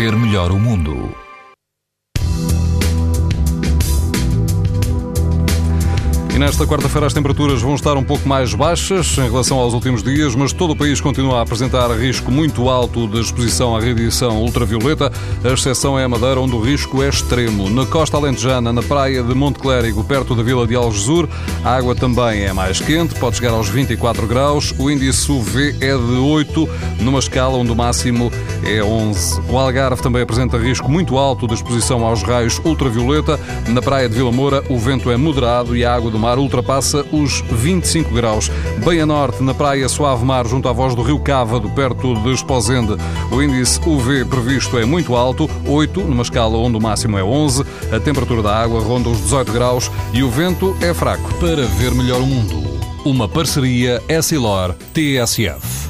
ver melhor o mundo. Nesta quarta-feira as temperaturas vão estar um pouco mais baixas em relação aos últimos dias, mas todo o país continua a apresentar risco muito alto de exposição à radiação ultravioleta. A exceção é a Madeira, onde o risco é extremo. Na costa alentejana, na praia de Monte Clérigo, perto da vila de Algesur, a água também é mais quente, pode chegar aos 24 graus. O índice UV é de 8, numa escala onde o máximo é 11. O Algarve também apresenta risco muito alto de exposição aos raios ultravioleta. Na praia de Vila Moura, o vento é moderado e a água do mar mar ultrapassa os 25 graus. Bem a norte, na praia Suave Mar, junto à voz do Rio Cávado, perto de Esposende, o índice UV previsto é muito alto, 8, numa escala onde o máximo é 11. A temperatura da água ronda os 18 graus e o vento é fraco. Para ver melhor o mundo, uma parceria Essilor-TSF.